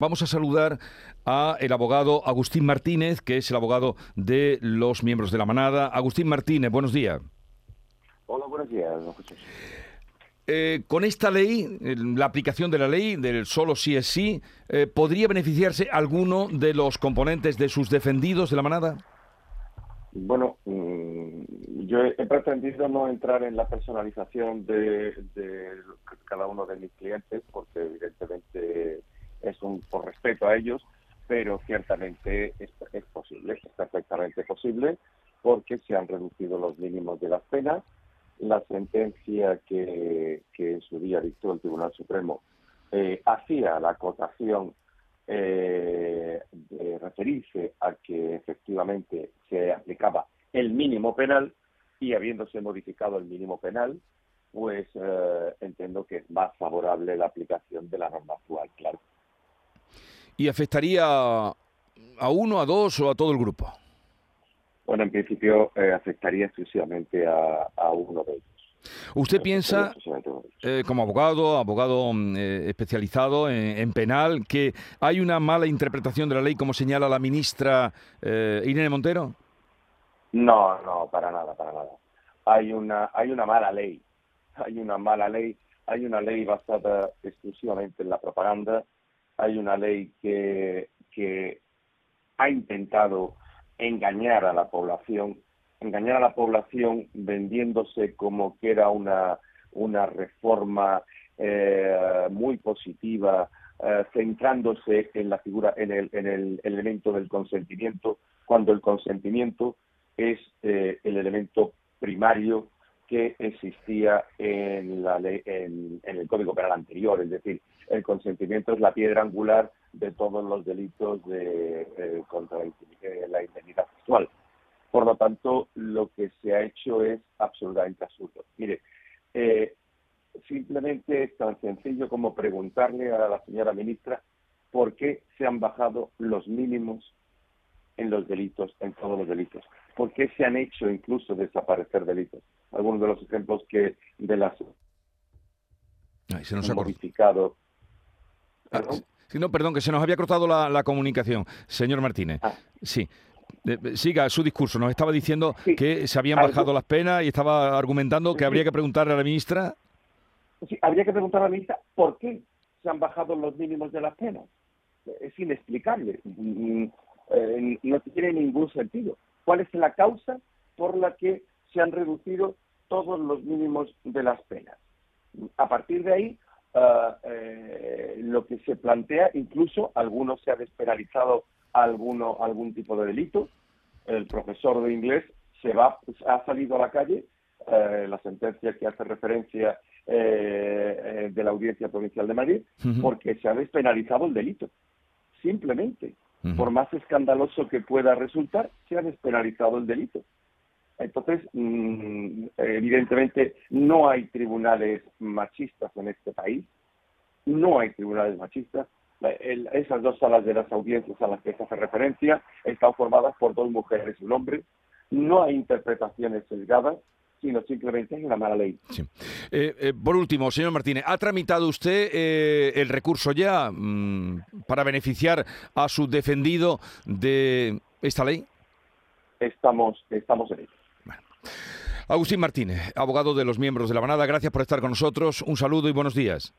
Vamos a saludar a el abogado Agustín Martínez, que es el abogado de los miembros de la manada. Agustín Martínez, buenos días. Hola, buenos días, eh, con esta ley, la aplicación de la ley del solo sí es sí, eh, ¿podría beneficiarse alguno de los componentes de sus defendidos de la manada? Bueno, mm, yo he pretendido no entrar en la personalización de cada uno de mis clientes, porque evidentemente es un por respeto a ellos, pero ciertamente es, posible, es perfectamente posible, porque se han reducido los mínimos de las penas. La sentencia que, en su día dictó el Tribunal Supremo eh, hacía la acotación eh, de referirse a que efectivamente se aplicaba el mínimo penal y habiéndose modificado el mínimo penal, pues eh, entiendo que es más favorable la aplicación de la norma actual, claro y afectaría a uno, a dos o a todo el grupo? Bueno, en principio eh, afectaría exclusivamente a, uno de ellos. ¿Usted piensa, eh, como abogado, abogado mm, eh, especializado en, penal, que hay una mala interpretación de la ley, como señala la ministra Irene Montero? No, no, para nada, para nada. Hay una, hay una mala ley. Hay una mala ley. Hay una ley basada exclusivamente en la propaganda hay una ley que, ha intentado engañar a la población, engañar a la población vendiéndose como que era una, una reforma eh, muy positiva, eh, centrándose en la figura, en el, en el elemento del consentimiento, cuando el consentimiento es eh, el elemento primario que existía en, la ley, en, el Código Penal anterior, es decir, el consentimiento es la piedra angular de todos los delitos de, eh, contra la indemnidad sexual. Por lo tanto, lo que se ha hecho es absolutamente absurdo. Mire, eh, simplemente es tan sencillo como preguntarle a la señora ministra por qué se han bajado los mínimos en los delitos, en todos los delitos. ¿Por qué se han hecho incluso desaparecer delitos? Algunos de los ejemplos que de las Ay, se nos ha modificado. Ah, no, perdón, que se nos había cortado la, comunicación, señor Martínez. Ah. Sí. Siga su discurso. Nos estaba diciendo que se habían bajado las penas y estaba argumentando que habría que preguntarle a la ministra. Sí, habría que preguntar a la ministra por qué se han bajado los mínimos de las penas. Es inexplicable. Mm, eh, no tiene ningún sentido. ¿Cuál es la causa por la que se han reducido todos los mínimos de las penas? A partir de ahí, ah, eh, lo que se plantea, incluso algunos se ha despenalizado alguno, algún tipo de delito. El profesor de inglés se va, ha salido a la calle, eh, la sentencia que hace referencia de la Audiencia Provincial de Madrid, porque se ha despenalizado el delito. Simplemente por más escandaloso que pueda resultar, se ha despenalizado el delito. Entonces, mm, evidentemente, no hay tribunales machistas en este país, no hay tribunales machistas. esas dos salas de las audiencias a las que se hace referencia están formadas por dos mujeres y un hombre. No hay interpretaciones sesgadas, sino simplemente es una mala ley. Eh, eh, por último, señor Martínez, ¿ha tramitado usted eh, el recurso ya mm, para beneficiar a su defendido de esta ley? Estamos, estamos en ello. Agustín Martínez, abogado de los miembros de la manada, gracias por estar con nosotros. Un saludo y buenos días.